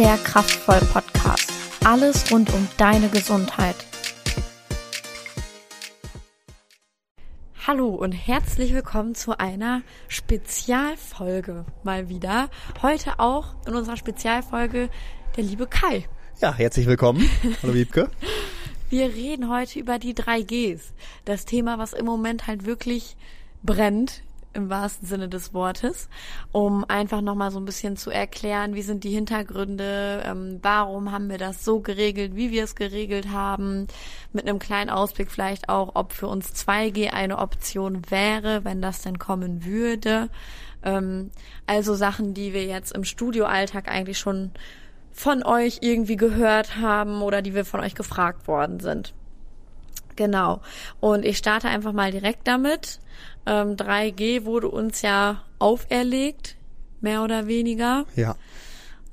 der Kraftvoll Podcast. Alles rund um deine Gesundheit. Hallo und herzlich willkommen zu einer Spezialfolge mal wieder. Heute auch in unserer Spezialfolge der liebe Kai. Ja, herzlich willkommen. Hallo Wiebke. Wir reden heute über die 3Gs. Das Thema, was im Moment halt wirklich brennt im wahrsten Sinne des Wortes, um einfach nochmal so ein bisschen zu erklären, wie sind die Hintergründe, ähm, warum haben wir das so geregelt, wie wir es geregelt haben, mit einem kleinen Ausblick vielleicht auch, ob für uns 2G eine Option wäre, wenn das denn kommen würde. Ähm, also Sachen, die wir jetzt im Studioalltag eigentlich schon von euch irgendwie gehört haben oder die wir von euch gefragt worden sind. Genau. Und ich starte einfach mal direkt damit. Ähm, 3G wurde uns ja auferlegt, mehr oder weniger. Ja.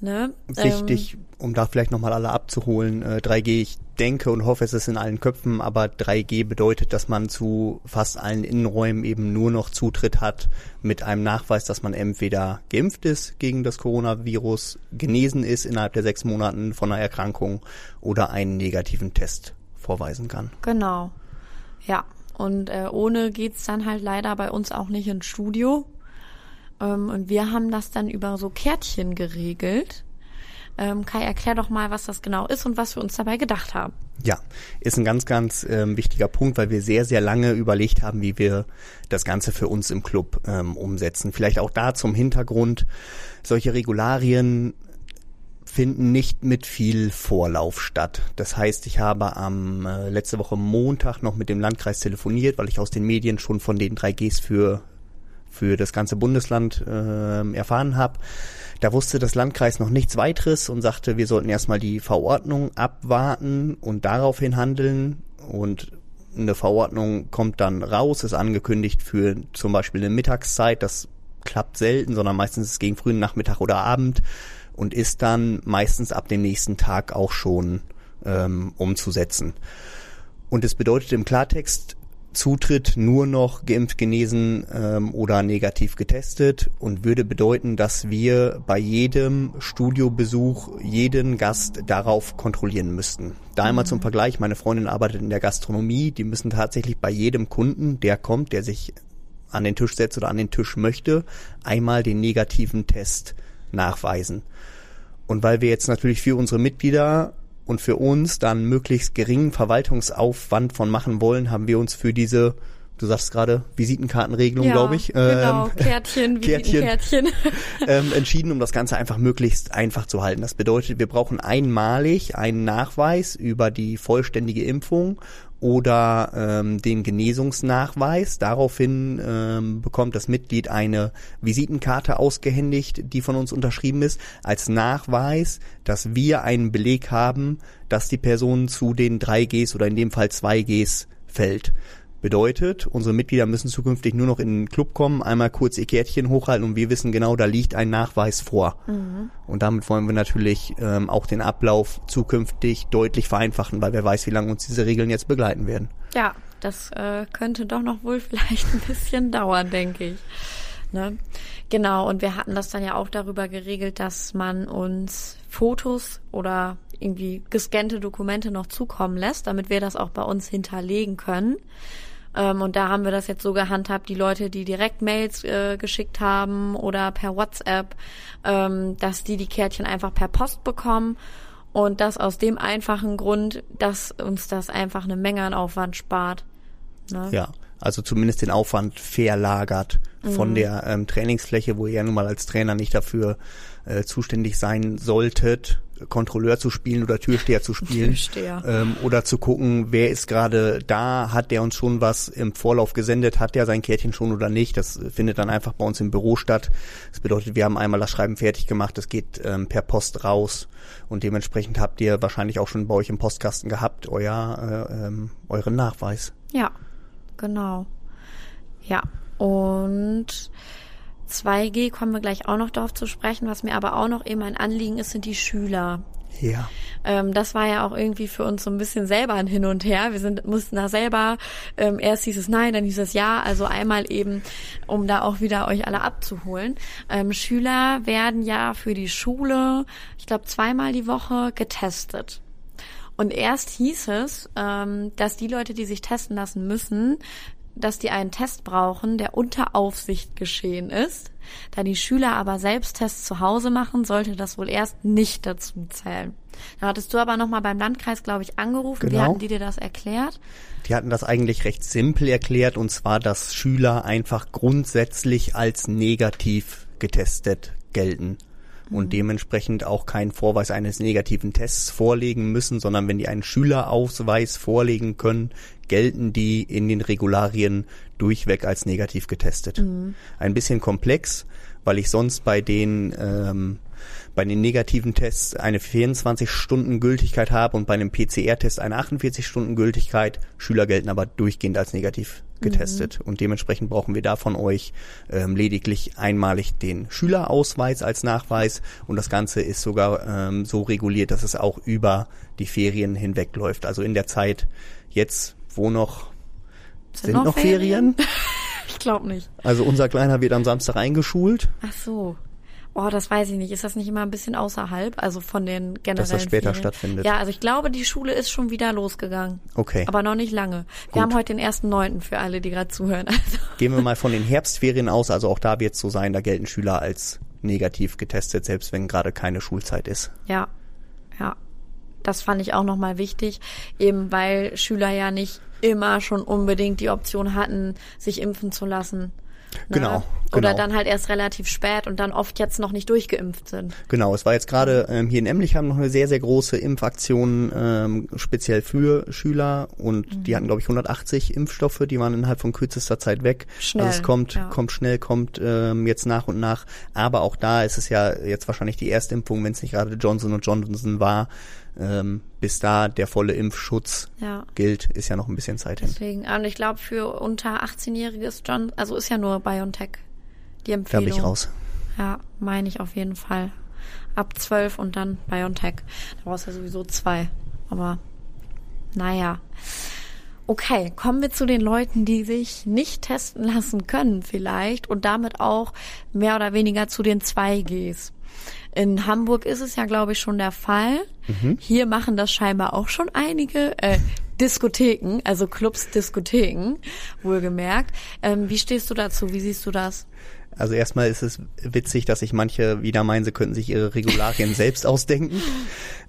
Ne? Wichtig, ähm, um da vielleicht nochmal alle abzuholen, äh, 3G, ich denke und hoffe, es ist in allen Köpfen, aber 3G bedeutet, dass man zu fast allen Innenräumen eben nur noch Zutritt hat mit einem Nachweis, dass man entweder geimpft ist gegen das Coronavirus, genesen ist innerhalb der sechs Monaten von einer Erkrankung oder einen negativen Test vorweisen kann. Genau. Ja. Und äh, ohne geht's dann halt leider bei uns auch nicht ins Studio. Ähm, und wir haben das dann über so Kärtchen geregelt. Ähm, Kai, erklär doch mal, was das genau ist und was wir uns dabei gedacht haben. Ja, ist ein ganz, ganz ähm, wichtiger Punkt, weil wir sehr, sehr lange überlegt haben, wie wir das Ganze für uns im Club ähm, umsetzen. Vielleicht auch da zum Hintergrund. Solche Regularien finden nicht mit viel Vorlauf statt. Das heißt, ich habe am äh, letzte Woche Montag noch mit dem Landkreis telefoniert, weil ich aus den Medien schon von den 3Gs für für das ganze Bundesland äh, erfahren habe. Da wusste das Landkreis noch nichts weiteres und sagte, wir sollten erstmal die Verordnung abwarten und daraufhin handeln. Und eine Verordnung kommt dann raus, ist angekündigt für zum Beispiel eine Mittagszeit. Das klappt selten, sondern meistens ist es gegen frühen Nachmittag oder Abend und ist dann meistens ab dem nächsten Tag auch schon ähm, umzusetzen. Und es bedeutet im Klartext, Zutritt nur noch geimpft, genesen ähm, oder negativ getestet und würde bedeuten, dass wir bei jedem Studiobesuch jeden Gast darauf kontrollieren müssten. Da einmal zum mhm. Vergleich, meine Freundin arbeitet in der Gastronomie, die müssen tatsächlich bei jedem Kunden, der kommt, der sich an den Tisch setzt oder an den Tisch möchte, einmal den negativen Test nachweisen. Und weil wir jetzt natürlich für unsere Mitglieder und für uns dann möglichst geringen Verwaltungsaufwand von machen wollen, haben wir uns für diese du sagst gerade Visitenkartenregelung, ja, glaube ich. Genau, ähm, Kärtchen, Visitenkärtchen. ähm, entschieden, um das Ganze einfach möglichst einfach zu halten. Das bedeutet, wir brauchen einmalig einen Nachweis über die vollständige Impfung oder ähm, den Genesungsnachweis. Daraufhin ähm, bekommt das Mitglied eine Visitenkarte ausgehändigt, die von uns unterschrieben ist, als Nachweis, dass wir einen Beleg haben, dass die Person zu den 3Gs oder in dem Fall 2Gs fällt. Bedeutet, unsere Mitglieder müssen zukünftig nur noch in den Club kommen, einmal kurz ihr Kärtchen hochhalten und wir wissen genau, da liegt ein Nachweis vor. Mhm. Und damit wollen wir natürlich ähm, auch den Ablauf zukünftig deutlich vereinfachen, weil wer weiß, wie lange uns diese Regeln jetzt begleiten werden. Ja, das äh, könnte doch noch wohl vielleicht ein bisschen dauern, denke ich. Ne? Genau, und wir hatten das dann ja auch darüber geregelt, dass man uns Fotos oder irgendwie gescannte Dokumente noch zukommen lässt, damit wir das auch bei uns hinterlegen können. Ähm, und da haben wir das jetzt so gehandhabt, die Leute, die direkt Mails äh, geschickt haben oder per WhatsApp, ähm, dass die die Kärtchen einfach per Post bekommen. Und das aus dem einfachen Grund, dass uns das einfach eine Menge an Aufwand spart. Ne? Ja, also zumindest den Aufwand verlagert von mhm. der ähm, Trainingsfläche, wo ihr ja nun mal als Trainer nicht dafür äh, zuständig sein solltet, Kontrolleur zu spielen oder Türsteher zu spielen. Türsteher. Ähm, oder zu gucken, wer ist gerade da, hat der uns schon was im Vorlauf gesendet, hat der sein Kärtchen schon oder nicht. Das findet dann einfach bei uns im Büro statt. Das bedeutet, wir haben einmal das Schreiben fertig gemacht, das geht ähm, per Post raus und dementsprechend habt ihr wahrscheinlich auch schon bei euch im Postkasten gehabt, euer, äh, ähm, euren Nachweis. Ja, genau. Ja, und 2G kommen wir gleich auch noch darauf zu sprechen. Was mir aber auch noch eben ein Anliegen ist, sind die Schüler. Ja. Ähm, das war ja auch irgendwie für uns so ein bisschen selber ein Hin und Her. Wir sind, mussten da selber, ähm, erst hieß es nein, dann hieß es ja. Also einmal eben, um da auch wieder euch alle abzuholen. Ähm, Schüler werden ja für die Schule, ich glaube, zweimal die Woche getestet. Und erst hieß es, ähm, dass die Leute, die sich testen lassen müssen, dass die einen Test brauchen, der unter Aufsicht geschehen ist. Da die Schüler aber Selbsttests zu Hause machen, sollte das wohl erst nicht dazu zählen. Da hattest du aber nochmal beim Landkreis, glaube ich, angerufen. Genau. Wie hatten die dir das erklärt? Die hatten das eigentlich recht simpel erklärt und zwar, dass Schüler einfach grundsätzlich als negativ getestet gelten und dementsprechend auch keinen Vorweis eines negativen Tests vorlegen müssen, sondern wenn die einen Schülerausweis vorlegen können, gelten die in den Regularien durchweg als negativ getestet. Ein bisschen komplex, weil ich sonst bei den ähm, bei den negativen Tests eine 24 Stunden Gültigkeit habe und bei einem PCR-Test eine 48 Stunden Gültigkeit. Schüler gelten aber durchgehend als negativ getestet und dementsprechend brauchen wir da von euch ähm, lediglich einmalig den Schülerausweis als Nachweis und das Ganze ist sogar ähm, so reguliert, dass es auch über die Ferien hinweg läuft. Also in der Zeit jetzt, wo noch sind, noch, Ferien? ich glaube nicht. Also unser Kleiner wird am Samstag eingeschult. Ach so. Oh, das weiß ich nicht. Ist das nicht immer ein bisschen außerhalb, also von den generellen Dass das später Ferien? stattfindet. Ja, also ich glaube, die Schule ist schon wieder losgegangen. Okay. Aber noch nicht lange. Wir Gut. haben heute den ersten Neunten für alle, die gerade zuhören. Also, Gehen wir mal von den Herbstferien aus, also auch da wird es so sein, da gelten Schüler als negativ getestet, selbst wenn gerade keine Schulzeit ist. ja, ja. Das fand ich auch nochmal wichtig, eben weil Schüler ja nicht immer schon unbedingt die Option hatten, sich impfen zu lassen. Ne? Genau, Oder genau. dann halt erst relativ spät und dann oft jetzt noch nicht durchgeimpft sind. Genau, es war jetzt gerade ähm, hier in Emlich haben noch eine sehr, sehr große Impfaktion ähm, speziell für Schüler und Mhm. die hatten, glaube ich, 180 Impfstoffe, die waren innerhalb von kürzester Zeit weg. Schnell, Also es kommt, ja. kommt schnell, kommt ähm, jetzt nach und nach. Aber auch da ist es ja jetzt wahrscheinlich die erste Impfung, wenn es nicht gerade Johnson Johnson war. Ähm, bis da der volle Impfschutz Ja. gilt, ist ja noch ein bisschen Zeit hin. Deswegen, und ich glaube, für unter 18-Jährige ist John, also ist ja nur BioNTech die Da Empfehlung. bin ich raus. Ja, meine ich auf jeden Fall. Ab 12 und dann BioNTech. Da brauchst du ja sowieso zwei. Aber naja. Okay, kommen wir zu den Leuten, die sich nicht testen lassen können vielleicht und damit auch mehr oder weniger zu den 2Gs. In Hamburg ist es ja, glaube ich, schon der Fall. Hier machen das scheinbar auch schon einige äh, Diskotheken, also Clubs, Diskotheken, wohlgemerkt. Ähm, wie stehst du dazu? Wie siehst du das? Also erstmal ist es witzig, dass sich manche wieder meinen, sie könnten sich ihre Regularien selbst ausdenken.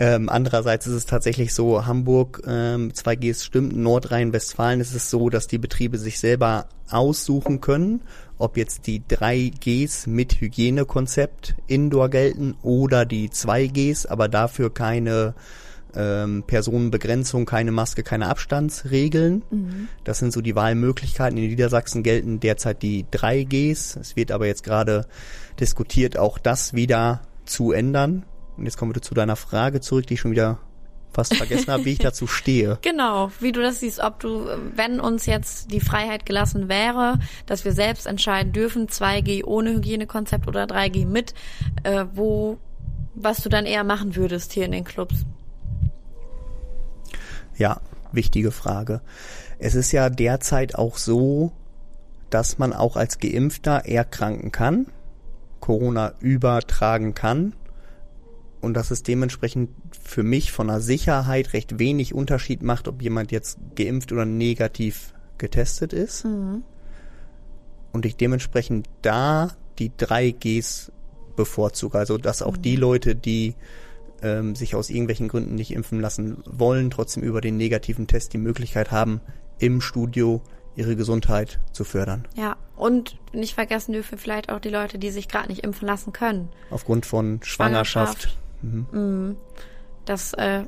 Ähm, andererseits ist es tatsächlich so, Hamburg, ähm, 2Gs stimmt, Nordrhein-Westfalen ist es so, dass die Betriebe sich selber aussuchen können, ob jetzt die 3Gs mit Hygienekonzept indoor gelten oder die 2Gs, aber dafür keine ähm, Personenbegrenzung, keine Maske, keine Abstandsregeln. Das sind so die Wahlmöglichkeiten. In Niedersachsen gelten derzeit die 3Gs. Es wird aber jetzt gerade diskutiert, auch das wieder zu ändern. Und jetzt kommen wir zu deiner Frage zurück, die ich schon wieder fast vergessen habe, wie ich dazu stehe. Genau, wie du das siehst, ob du, wenn uns jetzt die Freiheit gelassen wäre, dass wir selbst entscheiden dürfen, 2G ohne Hygienekonzept oder 3G mit, äh, wo, was du dann eher machen würdest hier in den Clubs. Ja, wichtige Frage. Es ist ja derzeit auch so, dass man auch als Geimpfter erkranken kann, Corona übertragen kann und dass es dementsprechend für mich von der Sicherheit recht wenig Unterschied macht, ob jemand jetzt geimpft oder negativ getestet ist. Und ich dementsprechend da die 3Gs bevorzuge. Also dass auch die Leute, die ähm, sich aus irgendwelchen Gründen nicht impfen lassen wollen, trotzdem über den negativen Test die Möglichkeit haben, im Studio ihre Gesundheit zu fördern. Ja, und nicht vergessen dürfen vielleicht auch die Leute, die sich gerade nicht impfen lassen können. Aufgrund von Schwangerschaft. Das äh,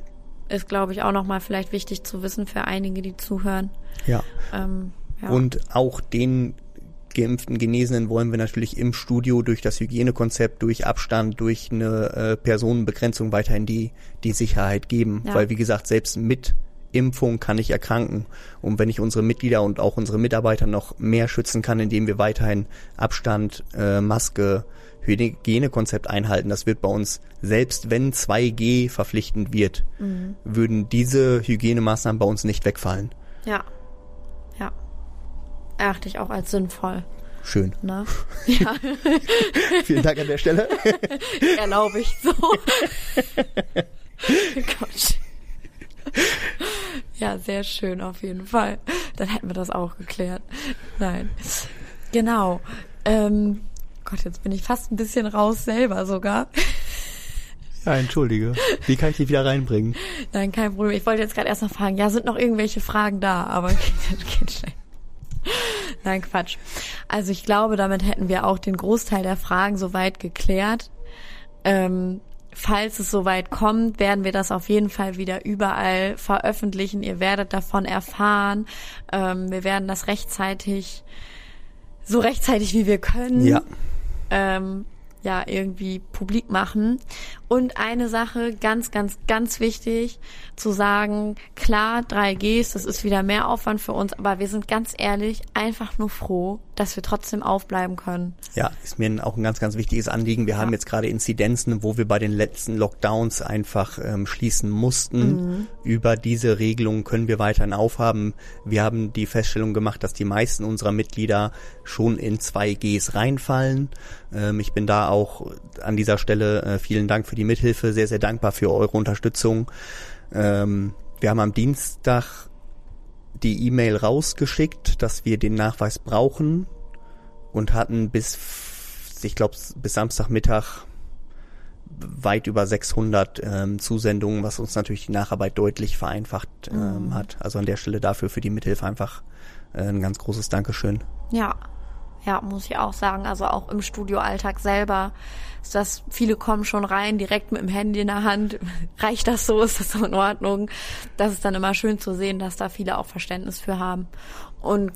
ist, glaube ich, auch nochmal vielleicht wichtig zu wissen für einige, die zuhören. Ja. Ähm, ja. Und auch den geimpften Genesenen wollen wir natürlich im Studio durch das Hygienekonzept, durch Abstand, durch eine äh, Personenbegrenzung weiterhin die, die Sicherheit geben. Ja. Weil, wie gesagt, selbst mit Impfung kann ich erkranken. Und wenn ich unsere Mitglieder und auch unsere Mitarbeiter noch mehr schützen kann, indem wir weiterhin Abstand, äh, Maske, Hygienekonzept einhalten, das wird bei uns, selbst wenn 2G verpflichtend wird, mhm. würden diese Hygienemaßnahmen bei uns nicht wegfallen. Ja. Ja. Erachte ich auch als sinnvoll. Schön. Na? Ja. Vielen Dank an der Stelle. Erlaube ich so. Gott. Ja, sehr schön auf jeden Fall. Dann hätten wir das auch geklärt. Nein. Genau. Ähm, Gott, jetzt bin ich fast ein bisschen raus selber sogar. Ja, entschuldige. Wie kann ich dich wieder reinbringen? Nein, kein Problem. Ich wollte jetzt gerade erst noch fragen, ja, sind noch irgendwelche Fragen da, aber geht, geht schnell. Nein, Quatsch. Also ich glaube, damit hätten wir auch den Großteil der Fragen soweit geklärt. Ähm, falls es soweit kommt, werden wir das auf jeden Fall wieder überall veröffentlichen. Ihr werdet davon erfahren. Ähm, wir werden das rechtzeitig, so rechtzeitig wie wir können. Ja. Ähm, ja irgendwie publik machen. Und eine Sache, ganz, ganz, ganz wichtig, zu sagen, klar, 3Gs, das ist wieder mehr Aufwand für uns, aber wir sind ganz ehrlich einfach nur froh, dass wir trotzdem aufbleiben können. Ja, ist mir auch ein ganz, ganz wichtiges Anliegen. Wir ja. haben jetzt gerade Inzidenzen, wo wir bei den letzten Lockdowns einfach ähm, schließen mussten. Mhm. Über diese Regelung können wir weiterhin aufhaben. Wir haben die Feststellung gemacht, dass die meisten unserer Mitglieder schon in 2Gs reinfallen. Ähm, ich bin da auch an dieser Stelle äh, vielen Dank für die Mithilfe, sehr, sehr dankbar für eure Unterstützung. Ähm, wir haben am Dienstag die E-Mail rausgeschickt, dass wir den Nachweis brauchen und hatten bis, ich glaube, bis Samstagmittag weit über 600 ähm, Zusendungen, was uns natürlich die Nacharbeit deutlich vereinfacht ähm, mhm. hat. Also an der Stelle dafür für die Mithilfe einfach äh, ein ganz großes Dankeschön. Ja, ja, muss ich auch sagen. Also auch im Studioalltag selber ist das, viele kommen schon rein, direkt mit dem Handy in der Hand. Reicht das so? Ist das so in Ordnung? Das ist dann immer schön zu sehen, dass da viele auch Verständnis für haben. Und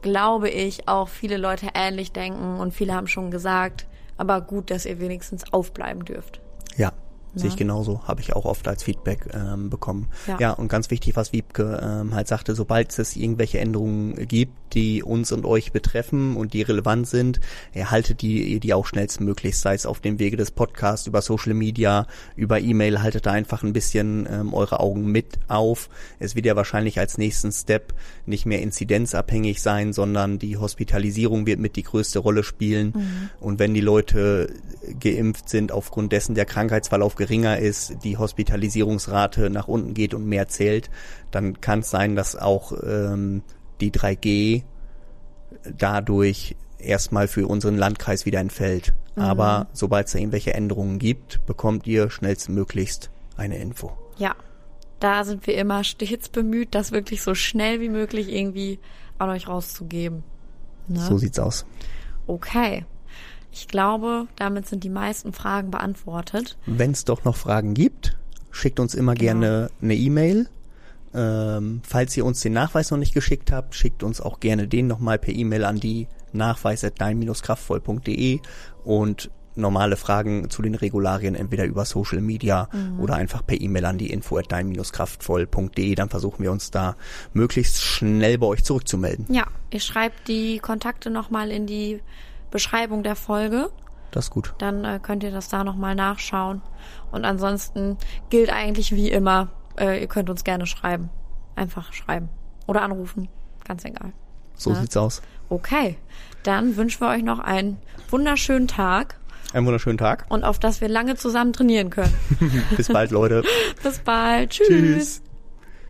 glaube ich, auch viele Leute ähnlich denken und viele haben schon gesagt, aber gut, dass ihr wenigstens aufbleiben dürft. Ja, ja. Sehe ich genauso, habe ich auch oft als Feedback ähm, bekommen. Ja. ja, und ganz wichtig, was Wiebke ähm, halt sagte, sobald es irgendwelche Änderungen gibt, die uns und euch betreffen und die relevant sind, erhaltet die, die auch schnellstmöglich, sei es auf dem Wege des Podcasts, über Social Media, über E-Mail, haltet da einfach ein bisschen ähm, eure Augen mit auf. Es wird ja wahrscheinlich als nächsten Step nicht mehr inzidenzabhängig sein, sondern die Hospitalisierung wird mit die größte Rolle spielen. Mhm. Und wenn die Leute geimpft sind, aufgrund dessen der Krankheitsverlauf geringer ist, die Hospitalisierungsrate nach unten geht und mehr zählt, dann kann es sein, dass auch ähm, die 3G dadurch erstmal für unseren Landkreis wieder entfällt. Mhm. Aber sobald es da irgendwelche Änderungen gibt, bekommt ihr schnellstmöglichst eine Info. Ja, da sind wir immer stets bemüht, das wirklich so schnell wie möglich irgendwie an euch rauszugeben. Ne? So sieht's aus. Okay. Ich glaube, damit sind die meisten Fragen beantwortet. Wenn es doch noch Fragen gibt, schickt uns immer genau. gerne eine E-Mail. Ähm, falls ihr uns den Nachweis noch nicht geschickt habt, schickt uns auch gerne den nochmal per E-Mail an die nachweis.dein-kraftvoll.de und normale Fragen zu den Regularien entweder über Social Media mhm. oder einfach per E-Mail an die info at dein-kraftvoll.de. Dann versuchen wir uns da möglichst schnell bei euch zurückzumelden. Ja, ihr schreibt die Kontakte nochmal in die Beschreibung der Folge. Das ist gut. Dann äh, könnt ihr das da nochmal nachschauen. Und ansonsten gilt eigentlich wie immer, äh, ihr könnt uns gerne schreiben. Einfach schreiben. Oder anrufen. Ganz egal. So ja? sieht's aus. Okay. Dann wünschen wir euch noch einen wunderschönen Tag. Einen wunderschönen Tag. Und auf dass wir lange zusammen trainieren können. Bis bald, Leute. Bis bald. Tschüss. Tschüss.